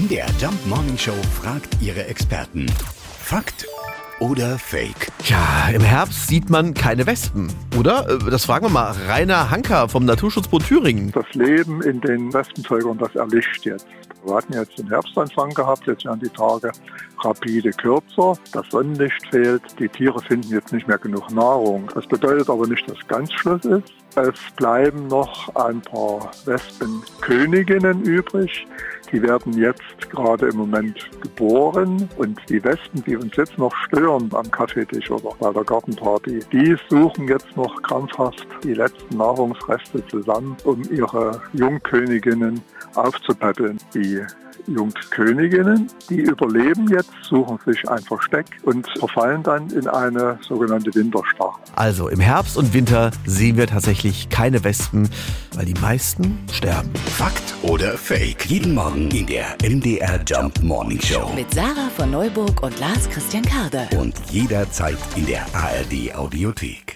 MDR Jump Morning Show fragt ihre Experten. Fakt oder Fake? Ja, im Herbst sieht man keine Wespen, oder? Äh, Das fragen wir mal Rainer Hanker vom Naturschutzbund Thüringen. Das Leben in den Wespenvölkern, das erlischt jetzt. Wir hatten jetzt den Herbstanfang gehabt, jetzt werden die Tage rapide kürzer, das Sonnenlicht fehlt, die Tiere finden jetzt nicht mehr genug Nahrung. Das bedeutet aber nicht, dass ganz Schluss ist. Es bleiben noch ein paar Wespenköniginnen übrig. Die werden jetzt gerade im Moment geboren und die Wespen, die uns jetzt noch stören am Kaffeetisch oder bei der Gartenparty, die suchen jetzt noch krampfhaft die letzten Nahrungsreste zusammen, um ihre Jungköniginnen aufzupäppeln. Die Jungköniginnen, die überleben jetzt, suchen sich ein Versteck und verfallen dann in eine sogenannte Winterstarre. Also im Herbst und Winter sehen wir tatsächlich keine Wespen, weil die meisten sterben. Fakt oder Fake? Jeden Morgen in der MDR Jump Morning Show. Mit Sarah von Neuburg und Lars Christian Karde. Und jederzeit in der ARD Audiothek.